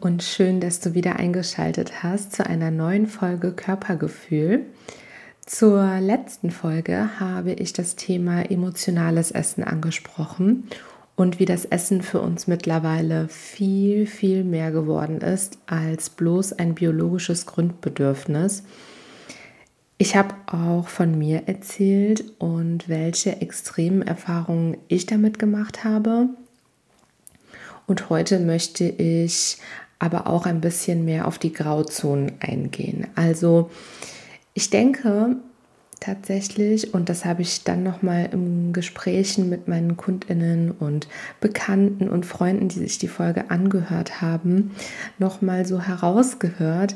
Und schön, dass du wieder eingeschaltet hast zu einer neuen Folge Körpergefühl. Zur letzten Folge habe ich das Thema emotionales Essen angesprochen und wie das Essen für uns mittlerweile viel, viel mehr geworden ist als bloß ein biologisches Grundbedürfnis. Ich habe auch von mir erzählt und welche extremen Erfahrungen ich damit gemacht habe. Und heute möchte ich aber auch ein bisschen mehr auf die Grauzonen eingehen. Also ich denke tatsächlich, und das habe ich dann nochmal im Gesprächen mit meinen KundInnen und Bekannten und Freunden, die sich die Folge angehört haben, nochmal so herausgehört.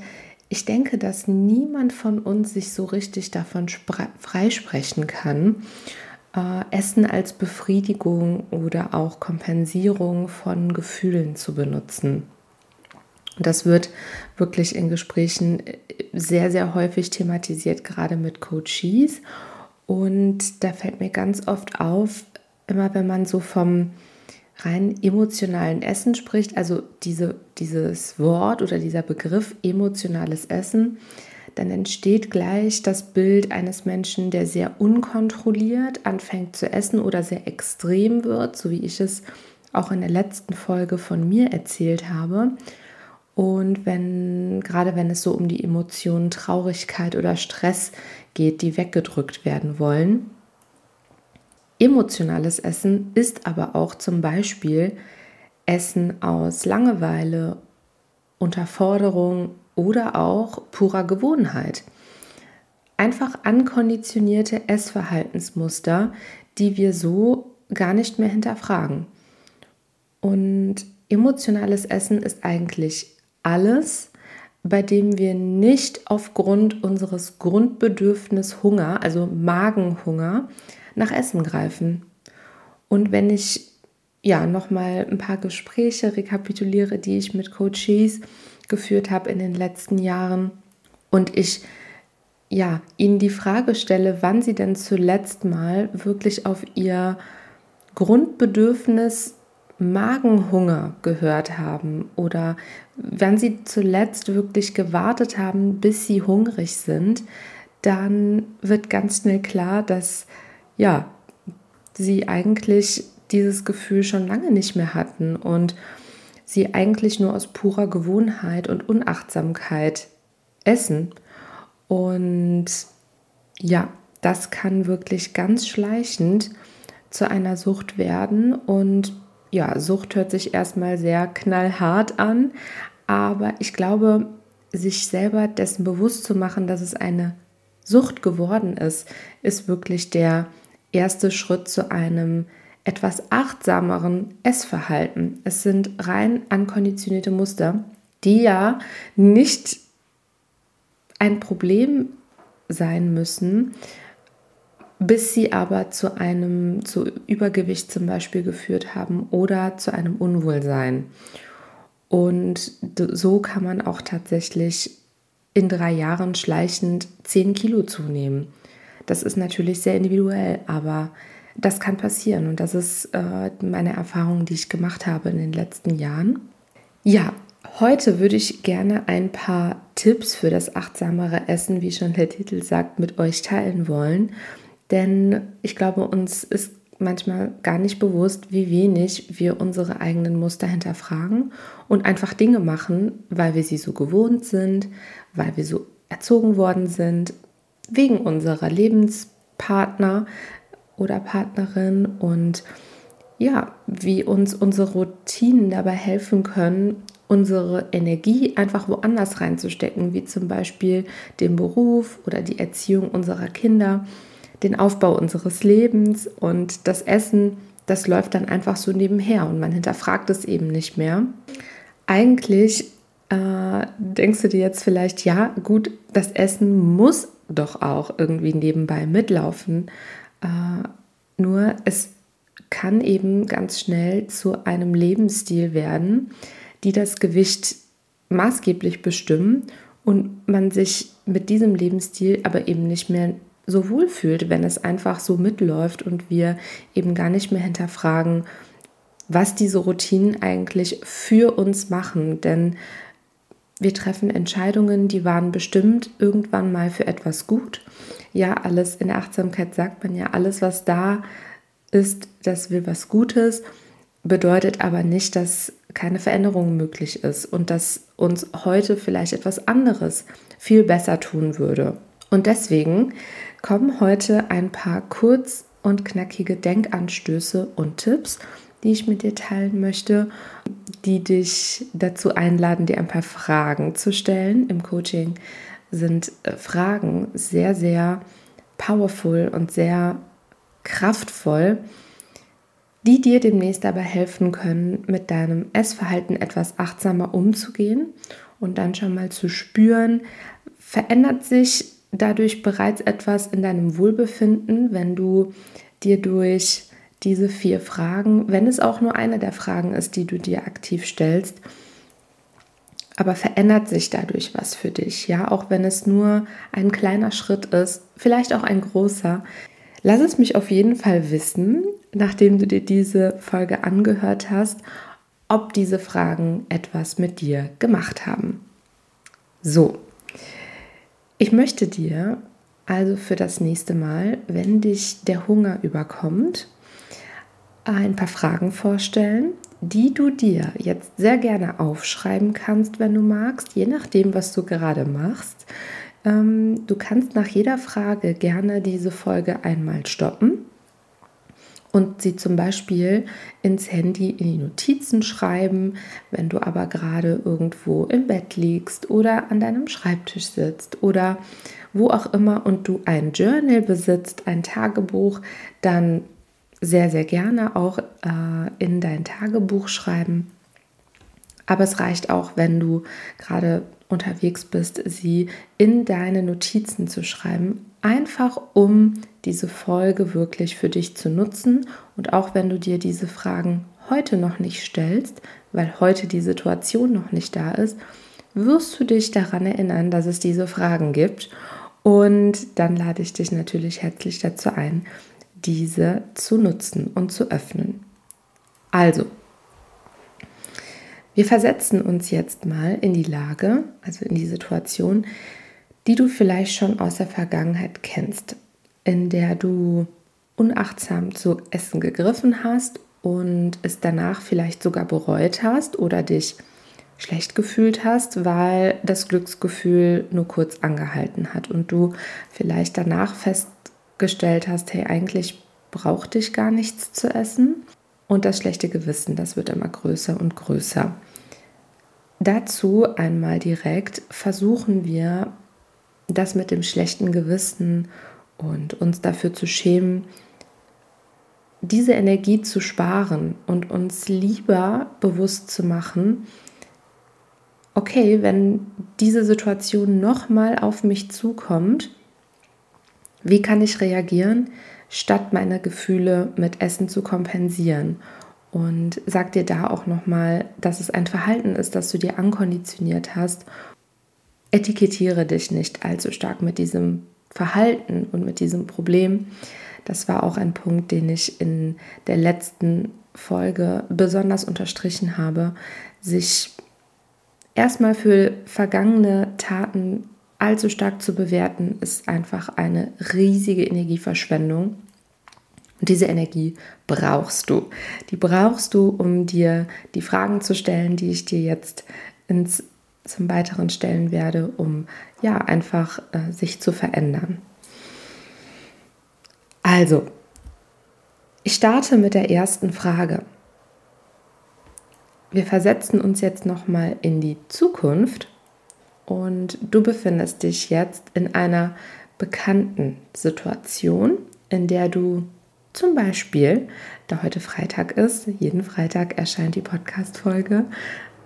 Ich denke, dass niemand von uns sich so richtig davon freisprechen kann, äh, Essen als Befriedigung oder auch Kompensierung von Gefühlen zu benutzen. Das wird wirklich in Gesprächen äh, sehr, sehr häufig thematisiert, gerade mit Coaches. Und da fällt mir ganz oft auf, immer wenn man so vom rein emotionalen Essen spricht, also diese, dieses Wort oder dieser Begriff emotionales Essen, dann entsteht gleich das Bild eines Menschen, der sehr unkontrolliert anfängt zu essen oder sehr extrem wird, so wie ich es auch in der letzten Folge von mir erzählt habe. Und wenn, gerade wenn es so um die Emotionen Traurigkeit oder Stress geht, die weggedrückt werden wollen. Emotionales Essen ist aber auch zum Beispiel Essen aus Langeweile, Unterforderung oder auch purer Gewohnheit. Einfach ankonditionierte Essverhaltensmuster, die wir so gar nicht mehr hinterfragen. Und emotionales Essen ist eigentlich alles, bei dem wir nicht aufgrund unseres Grundbedürfnis Hunger, also Magenhunger, nach Essen greifen. Und wenn ich ja nochmal ein paar Gespräche rekapituliere, die ich mit Coaches geführt habe in den letzten Jahren und ich ja ihnen die Frage stelle, wann sie denn zuletzt mal wirklich auf ihr Grundbedürfnis Magenhunger gehört haben oder wenn sie zuletzt wirklich gewartet haben, bis sie hungrig sind, dann wird ganz schnell klar, dass ja, sie eigentlich dieses Gefühl schon lange nicht mehr hatten und sie eigentlich nur aus purer Gewohnheit und Unachtsamkeit essen. Und ja, das kann wirklich ganz schleichend zu einer Sucht werden und ja, Sucht hört sich erstmal sehr knallhart an, aber ich glaube, sich selber dessen bewusst zu machen, dass es eine Sucht geworden ist, ist wirklich der erste Schritt zu einem etwas achtsameren Essverhalten. Es sind rein ankonditionierte Muster, die ja nicht ein Problem sein müssen, bis sie aber zu einem zu Übergewicht zum Beispiel geführt haben oder zu einem Unwohlsein. Und so kann man auch tatsächlich in drei Jahren schleichend 10 Kilo zunehmen. Das ist natürlich sehr individuell, aber das kann passieren und das ist äh, meine Erfahrung, die ich gemacht habe in den letzten Jahren. Ja, heute würde ich gerne ein paar Tipps für das achtsamere Essen, wie schon der Titel sagt, mit euch teilen wollen. Denn ich glaube, uns ist manchmal gar nicht bewusst, wie wenig wir unsere eigenen Muster hinterfragen und einfach Dinge machen, weil wir sie so gewohnt sind, weil wir so erzogen worden sind, wegen unserer Lebenspartner oder Partnerin und ja, wie uns unsere Routinen dabei helfen können, unsere Energie einfach woanders reinzustecken, wie zum Beispiel den Beruf oder die Erziehung unserer Kinder, den Aufbau unseres Lebens und das Essen, das läuft dann einfach so nebenher und man hinterfragt es eben nicht mehr. Eigentlich äh, denkst du dir jetzt vielleicht, ja, gut, das Essen muss doch auch irgendwie nebenbei mitlaufen. Äh, nur es kann eben ganz schnell zu einem Lebensstil werden, die das Gewicht maßgeblich bestimmen und man sich mit diesem Lebensstil aber eben nicht mehr so wohl fühlt, wenn es einfach so mitläuft und wir eben gar nicht mehr hinterfragen, was diese Routinen eigentlich für uns machen. Denn wir treffen Entscheidungen, die waren bestimmt irgendwann mal für etwas gut. Ja, alles in der Achtsamkeit sagt man ja, alles, was da ist, das will was Gutes, bedeutet aber nicht, dass keine Veränderung möglich ist und dass uns heute vielleicht etwas anderes viel besser tun würde. Und deswegen kommen heute ein paar kurz und knackige Denkanstöße und Tipps, die ich mit dir teilen möchte, die dich dazu einladen, dir ein paar Fragen zu stellen. Im Coaching sind äh, Fragen sehr, sehr powerful und sehr kraftvoll, die dir demnächst dabei helfen können, mit deinem Essverhalten etwas achtsamer umzugehen und dann schon mal zu spüren, verändert sich dadurch bereits etwas in deinem Wohlbefinden, wenn du dir durch diese vier Fragen, wenn es auch nur eine der Fragen ist, die du dir aktiv stellst, aber verändert sich dadurch was für dich, ja, auch wenn es nur ein kleiner Schritt ist, vielleicht auch ein großer. Lass es mich auf jeden Fall wissen, nachdem du dir diese Folge angehört hast, ob diese Fragen etwas mit dir gemacht haben. So, ich möchte dir also für das nächste Mal, wenn dich der Hunger überkommt, ein paar Fragen vorstellen, die du dir jetzt sehr gerne aufschreiben kannst, wenn du magst, je nachdem, was du gerade machst. Ähm, du kannst nach jeder Frage gerne diese Folge einmal stoppen und sie zum Beispiel ins Handy in die Notizen schreiben, wenn du aber gerade irgendwo im Bett liegst oder an deinem Schreibtisch sitzt oder wo auch immer und du ein Journal besitzt, ein Tagebuch, dann sehr, sehr gerne auch äh, in dein Tagebuch schreiben. Aber es reicht auch, wenn du gerade unterwegs bist, sie in deine Notizen zu schreiben, einfach um diese Folge wirklich für dich zu nutzen. Und auch wenn du dir diese Fragen heute noch nicht stellst, weil heute die Situation noch nicht da ist, wirst du dich daran erinnern, dass es diese Fragen gibt. Und dann lade ich dich natürlich herzlich dazu ein, diese zu nutzen und zu öffnen. Also, wir versetzen uns jetzt mal in die Lage, also in die Situation, die du vielleicht schon aus der Vergangenheit kennst, in der du unachtsam zu Essen gegriffen hast und es danach vielleicht sogar bereut hast oder dich schlecht gefühlt hast, weil das Glücksgefühl nur kurz angehalten hat und du vielleicht danach fest gestellt hast, hey, eigentlich brauchte ich gar nichts zu essen. Und das schlechte Gewissen, das wird immer größer und größer. Dazu einmal direkt versuchen wir, das mit dem schlechten Gewissen und uns dafür zu schämen, diese Energie zu sparen und uns lieber bewusst zu machen, okay, wenn diese Situation nochmal auf mich zukommt, wie kann ich reagieren, statt meine Gefühle mit Essen zu kompensieren? Und sag dir da auch nochmal, dass es ein Verhalten ist, das du dir ankonditioniert hast. Etikettiere dich nicht allzu stark mit diesem Verhalten und mit diesem Problem. Das war auch ein Punkt, den ich in der letzten Folge besonders unterstrichen habe, sich erstmal für vergangene Taten allzu stark zu bewerten, ist einfach eine riesige Energieverschwendung. Und diese Energie brauchst du. Die brauchst du, um dir die Fragen zu stellen, die ich dir jetzt ins, zum Weiteren stellen werde, um ja einfach äh, sich zu verändern. Also, ich starte mit der ersten Frage. wir versetzen uns jetzt nochmal in die Zukunft und du befindest dich jetzt in einer bekannten Situation, in der du zum Beispiel, da heute Freitag ist, jeden Freitag erscheint die Podcast-Folge,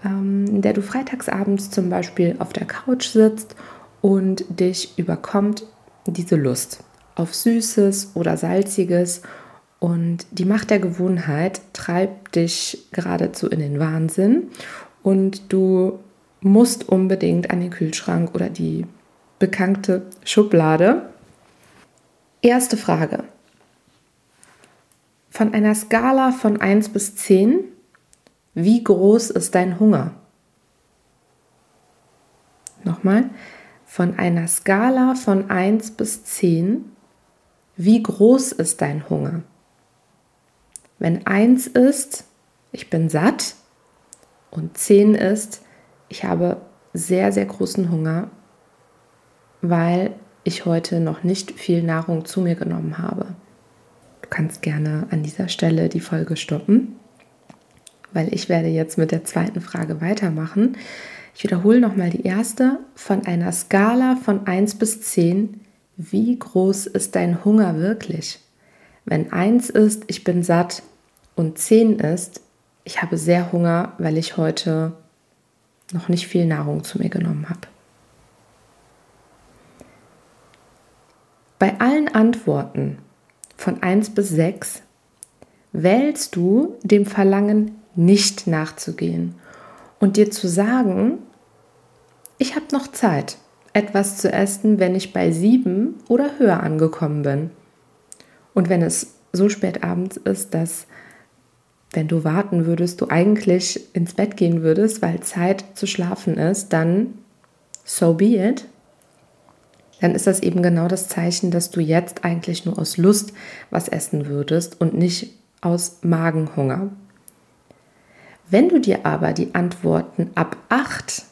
ähm, in der du freitagsabends zum Beispiel auf der Couch sitzt und dich überkommt diese Lust auf Süßes oder Salziges. Und die Macht der Gewohnheit treibt dich geradezu in den Wahnsinn. Und du musst unbedingt an den Kühlschrank oder die bekannte Schublade. Erste Frage. Von einer Skala von 1 bis 10, wie groß ist dein Hunger? Nochmal. Von einer Skala von 1 bis 10, wie groß ist dein Hunger? Wenn 1 ist, ich bin satt und 10 ist, ich habe sehr, sehr großen Hunger, weil ich heute noch nicht viel Nahrung zu mir genommen habe. Du kannst gerne an dieser Stelle die Folge stoppen, weil ich werde jetzt mit der zweiten Frage weitermachen. Ich wiederhole nochmal die erste. Von einer Skala von 1 bis 10, wie groß ist dein Hunger wirklich? Wenn 1 ist, ich bin satt, und 10 ist, ich habe sehr Hunger, weil ich heute noch nicht viel Nahrung zu mir genommen habe. Bei allen Antworten von 1 bis 6 wählst du dem Verlangen nicht nachzugehen und dir zu sagen, ich habe noch Zeit, etwas zu essen, wenn ich bei 7 oder höher angekommen bin. Und wenn es so spät abends ist, dass wenn du warten würdest, du eigentlich ins Bett gehen würdest, weil Zeit zu schlafen ist, dann so be it. Dann ist das eben genau das Zeichen, dass du jetzt eigentlich nur aus Lust was essen würdest und nicht aus Magenhunger. Wenn du dir aber die Antworten ab 8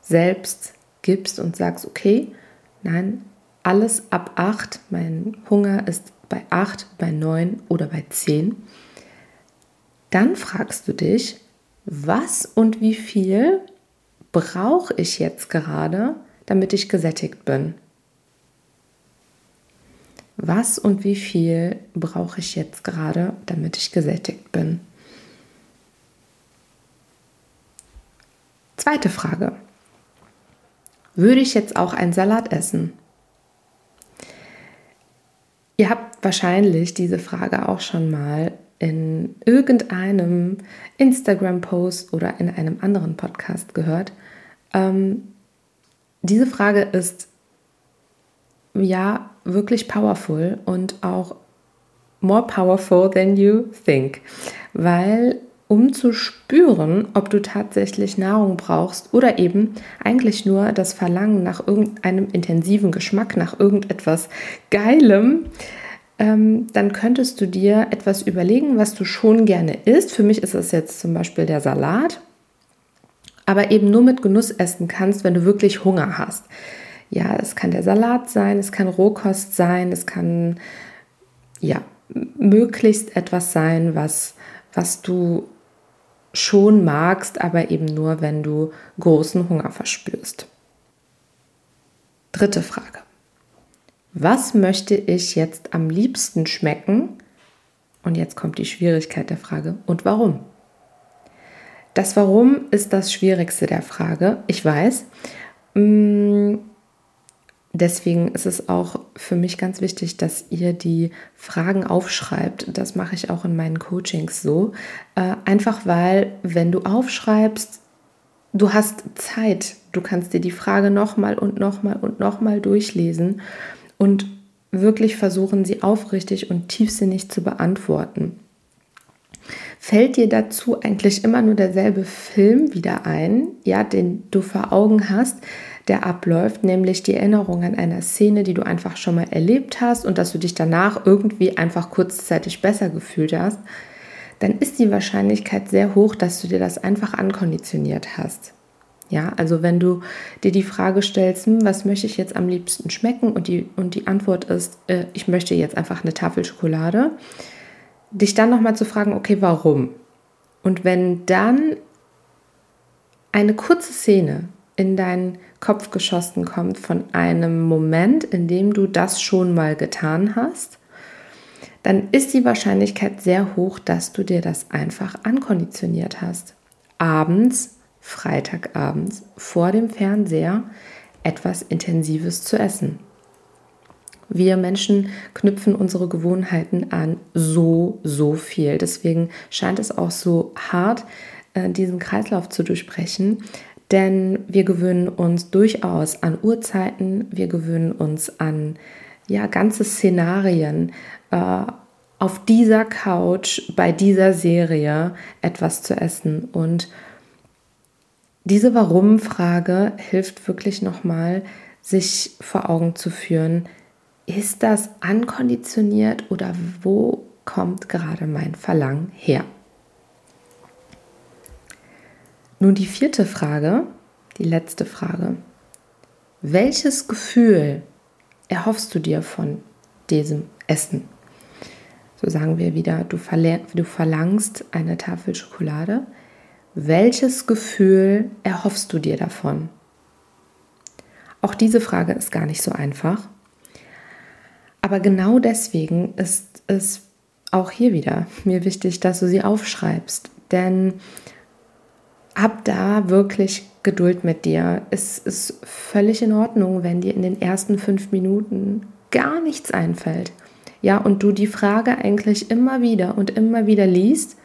selbst gibst und sagst, okay, nein, alles ab 8, mein Hunger ist bei 8, bei 9 oder bei 10, dann fragst du dich, was und wie viel brauche ich jetzt gerade, damit ich gesättigt bin? Was und wie viel brauche ich jetzt gerade, damit ich gesättigt bin? Zweite Frage. Würde ich jetzt auch einen Salat essen? Ihr habt wahrscheinlich diese Frage auch schon mal in irgendeinem Instagram-Post oder in einem anderen Podcast gehört. Ähm, diese Frage ist ja wirklich powerful und auch more powerful than you think, weil um zu spüren, ob du tatsächlich Nahrung brauchst oder eben eigentlich nur das Verlangen nach irgendeinem intensiven Geschmack, nach irgendetwas Geilem, ähm, dann könntest du dir etwas überlegen, was du schon gerne isst. Für mich ist es jetzt zum Beispiel der Salat, aber eben nur mit Genuss essen kannst, wenn du wirklich Hunger hast. Ja, es kann der Salat sein, es kann Rohkost sein, es kann ja möglichst etwas sein, was, was du schon magst, aber eben nur, wenn du großen Hunger verspürst. Dritte Frage was möchte ich jetzt am liebsten schmecken? Und jetzt kommt die Schwierigkeit der Frage. Und warum? Das Warum ist das Schwierigste der Frage. Ich weiß. Mm, deswegen ist es auch für mich ganz wichtig, dass ihr die Fragen aufschreibt. Das mache ich auch in meinen Coachings so. Äh, einfach weil, wenn du aufschreibst, du hast Zeit. Du kannst dir die Frage nochmal und nochmal und nochmal durchlesen und wirklich versuchen, sie aufrichtig und tiefsinnig zu beantworten. Fällt dir dazu eigentlich immer nur derselbe Film wieder ein, ja, den du vor Augen hast, der abläuft, nämlich die Erinnerung an einer Szene, die du einfach schon mal erlebt hast und dass du dich danach irgendwie einfach kurzzeitig besser gefühlt hast, dann ist die Wahrscheinlichkeit sehr hoch, dass du dir das einfach ankonditioniert hast. Ja, also wenn du dir die Frage stellst, hm, was möchte ich jetzt am liebsten schmecken und die, und die Antwort ist, äh, ich möchte jetzt einfach eine Tafel Schokolade, dich dann nochmal zu fragen, okay, warum? Und wenn dann eine kurze Szene in deinen Kopf geschossen kommt von einem Moment, in dem du das schon mal getan hast, dann ist die Wahrscheinlichkeit sehr hoch, dass du dir das einfach ankonditioniert hast. Abends, Freitagabends, vor dem Fernseher etwas Intensives zu essen. Wir Menschen knüpfen unsere Gewohnheiten an so, so viel. Deswegen scheint es auch so hart, äh, diesen Kreislauf zu durchbrechen. Denn wir gewöhnen uns durchaus an Uhrzeiten, wir gewöhnen uns an ja, ganze Szenarien, äh, auf dieser Couch bei dieser Serie etwas zu essen. Und diese Warum-Frage hilft wirklich nochmal, sich vor Augen zu führen, ist das ankonditioniert oder wo kommt gerade mein Verlangen her? Nun die vierte Frage, die letzte Frage. Welches Gefühl erhoffst du dir von diesem Essen? So sagen wir wieder, du, du verlangst eine Tafel Schokolade. Welches Gefühl erhoffst du dir davon? Auch diese Frage ist gar nicht so einfach. Aber genau deswegen ist es auch hier wieder mir wichtig, dass du sie aufschreibst. Denn hab da wirklich Geduld mit dir. Es ist völlig in Ordnung, wenn dir in den ersten fünf Minuten gar nichts einfällt. Ja, und du die Frage eigentlich immer wieder und immer wieder liest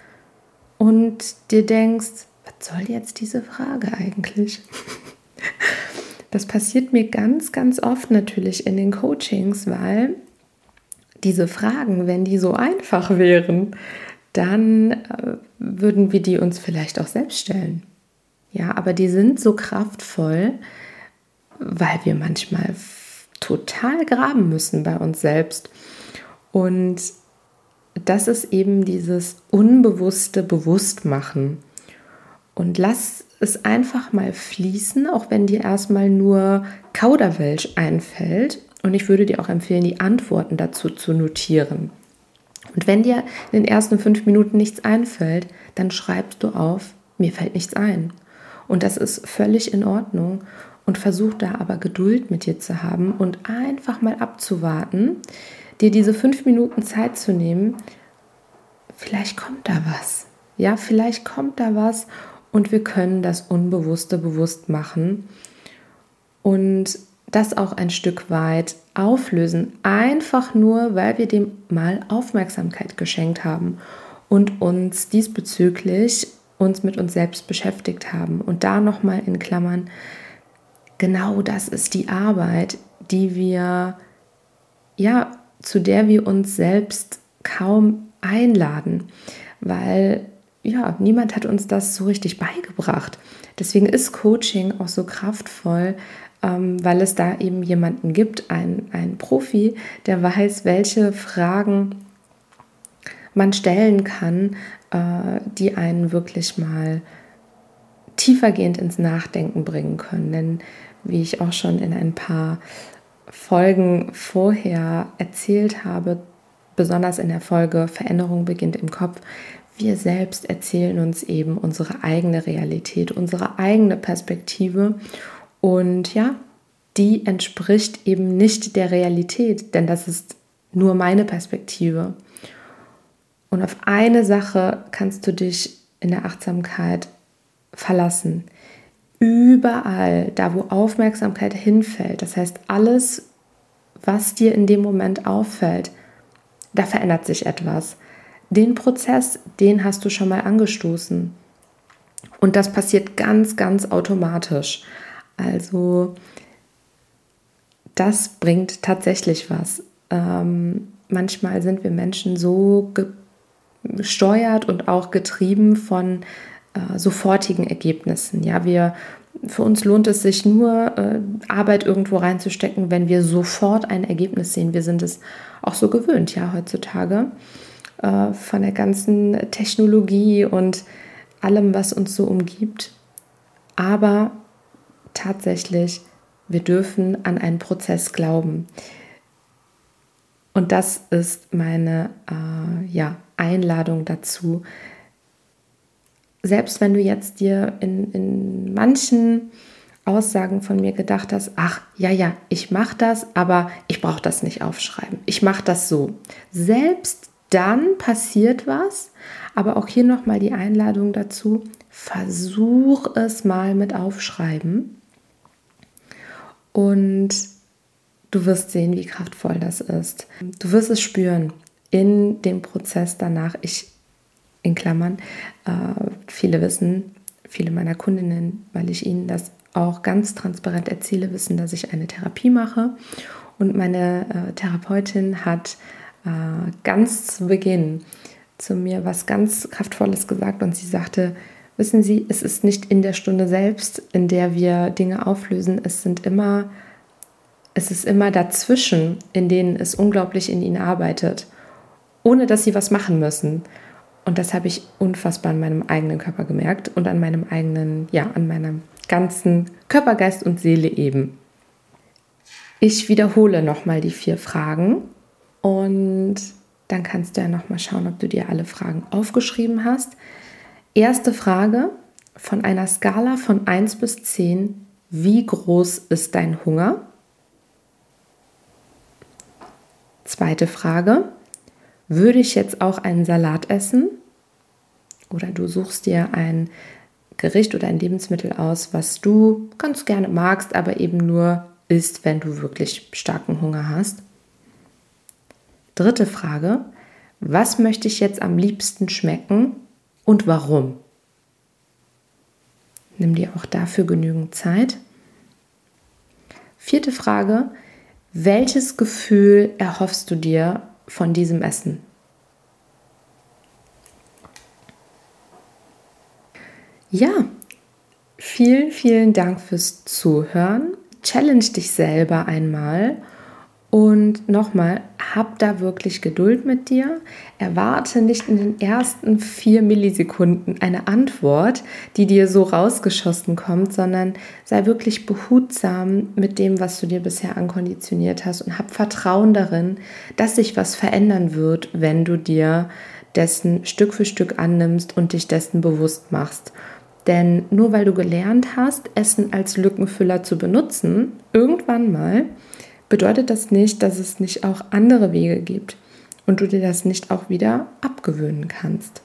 und dir denkst, was soll jetzt diese Frage eigentlich? Das passiert mir ganz, ganz oft natürlich in den Coachings, weil diese Fragen, wenn die so einfach wären, dann äh, würden wir die uns vielleicht auch selbst stellen. Ja, aber die sind so kraftvoll, weil wir manchmal total graben müssen bei uns selbst. Und das ist eben dieses unbewusste Bewusstmachen. Und lass es einfach mal fließen, auch wenn dir erstmal nur Kauderwelsch einfällt. Und ich würde dir auch empfehlen, die Antworten dazu zu notieren. Und wenn dir in den ersten fünf Minuten nichts einfällt, dann schreibst du auf, mir fällt nichts ein. Und das ist völlig in Ordnung. Und versuch da aber Geduld mit dir zu haben und einfach mal abzuwarten, dir diese fünf Minuten Zeit zu nehmen. Vielleicht kommt da was. Ja, vielleicht kommt da was und wir können das Unbewusste bewusst machen und das auch ein Stück weit auflösen, einfach nur, weil wir dem mal Aufmerksamkeit geschenkt haben und uns diesbezüglich uns mit uns selbst beschäftigt haben. Und da nochmal in Klammern, genau das ist die Arbeit, die wir, ja, zu der wir uns selbst kaum einladen, weil ja, niemand hat uns das so richtig beigebracht. Deswegen ist Coaching auch so kraftvoll, ähm, weil es da eben jemanden gibt, einen Profi, der weiß, welche Fragen man stellen kann, äh, die einen wirklich mal tiefergehend ins Nachdenken bringen können. Denn wie ich auch schon in ein paar Folgen vorher erzählt habe, besonders in der Folge Veränderung beginnt im Kopf, wir selbst erzählen uns eben unsere eigene Realität, unsere eigene Perspektive und ja, die entspricht eben nicht der Realität, denn das ist nur meine Perspektive. Und auf eine Sache kannst du dich in der Achtsamkeit verlassen. Überall, da wo Aufmerksamkeit hinfällt, das heißt alles, was dir in dem Moment auffällt, da verändert sich etwas. Den Prozess, den hast du schon mal angestoßen. Und das passiert ganz, ganz automatisch. Also das bringt tatsächlich was. Ähm, manchmal sind wir Menschen so gesteuert und auch getrieben von äh, sofortigen Ergebnissen. Ja, wir für uns lohnt es sich nur, äh, Arbeit irgendwo reinzustecken, wenn wir sofort ein Ergebnis sehen. Wir sind es auch so gewöhnt, ja, heutzutage äh, von der ganzen Technologie und allem, was uns so umgibt. Aber tatsächlich, wir dürfen an einen Prozess glauben. Und das ist meine äh, ja, Einladung dazu, selbst wenn du jetzt dir in, in manchen Aussagen von mir gedacht hast, ach ja, ja, ich mache das, aber ich brauche das nicht aufschreiben. Ich mache das so. Selbst dann passiert was, aber auch hier nochmal die Einladung dazu, versuch es mal mit aufschreiben und du wirst sehen, wie kraftvoll das ist. Du wirst es spüren in dem Prozess danach. Ich, in Klammern, äh, viele wissen, viele meiner Kundinnen, weil ich ihnen das auch ganz transparent erzähle, wissen, dass ich eine Therapie mache. Und meine äh, Therapeutin hat äh, ganz zu Beginn zu mir was ganz Kraftvolles gesagt und sie sagte, wissen Sie, es ist nicht in der Stunde selbst, in der wir Dinge auflösen, es sind immer, es ist immer dazwischen, in denen es unglaublich in Ihnen arbeitet, ohne dass Sie was machen müssen. Und das habe ich unfassbar an meinem eigenen Körper gemerkt und an meinem eigenen, ja, an meinem ganzen Körper, Geist und Seele eben. Ich wiederhole nochmal die vier Fragen und dann kannst du ja nochmal schauen, ob du dir alle Fragen aufgeschrieben hast. Erste Frage von einer Skala von 1 bis 10. Wie groß ist dein Hunger? Zweite Frage. Würde ich jetzt auch einen Salat essen? Oder du suchst dir ein Gericht oder ein Lebensmittel aus, was du ganz gerne magst, aber eben nur isst, wenn du wirklich starken Hunger hast. Dritte Frage, was möchte ich jetzt am liebsten schmecken und warum? Nimm dir auch dafür genügend Zeit. Vierte Frage, welches Gefühl erhoffst du dir von diesem Essen? Ja, vielen, vielen Dank fürs Zuhören. Challenge dich selber einmal und nochmal, hab da wirklich Geduld mit dir. Erwarte nicht in den ersten vier Millisekunden eine Antwort, die dir so rausgeschossen kommt, sondern sei wirklich behutsam mit dem, was du dir bisher ankonditioniert hast und hab Vertrauen darin, dass sich was verändern wird, wenn du dir dessen Stück für Stück annimmst und dich dessen bewusst machst. Denn nur weil du gelernt hast, Essen als Lückenfüller zu benutzen, irgendwann mal, bedeutet das nicht, dass es nicht auch andere Wege gibt und du dir das nicht auch wieder abgewöhnen kannst.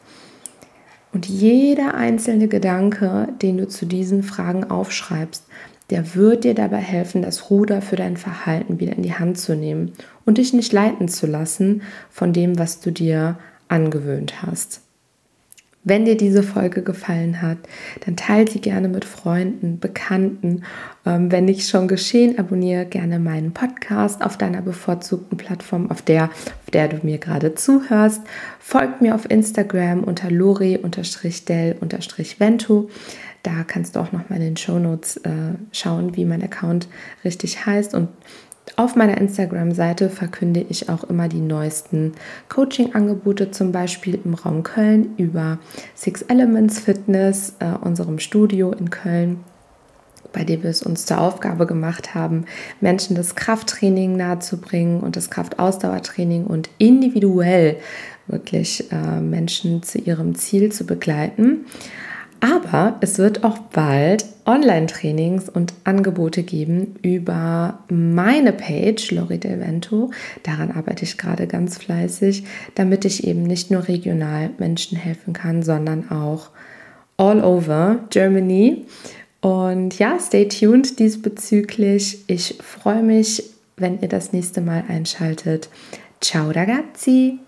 Und jeder einzelne Gedanke, den du zu diesen Fragen aufschreibst, der wird dir dabei helfen, das Ruder für dein Verhalten wieder in die Hand zu nehmen und dich nicht leiten zu lassen von dem, was du dir angewöhnt hast. Wenn dir diese Folge gefallen hat, dann teile sie gerne mit Freunden, Bekannten. Ähm, wenn nicht schon geschehen, abonniere gerne meinen Podcast auf deiner bevorzugten Plattform, auf der, auf der du mir gerade zuhörst. Folgt mir auf Instagram unter lori-del-ventu. Da kannst du auch noch mal in den Shownotes äh, schauen, wie mein Account richtig heißt und auf meiner Instagram-Seite verkünde ich auch immer die neuesten Coaching-Angebote, zum Beispiel im Raum Köln über Six Elements Fitness, äh, unserem Studio in Köln bei dem wir es uns zur Aufgabe gemacht haben, Menschen das Krafttraining nahezubringen und das Kraftausdauertraining und individuell wirklich äh, Menschen zu ihrem Ziel zu begleiten. Aber es wird auch bald Online-Trainings und Angebote geben über meine Page Lori Del Vento. Daran arbeite ich gerade ganz fleißig, damit ich eben nicht nur regional Menschen helfen kann, sondern auch all over Germany. Und ja, stay tuned diesbezüglich. Ich freue mich, wenn ihr das nächste Mal einschaltet. Ciao ragazzi!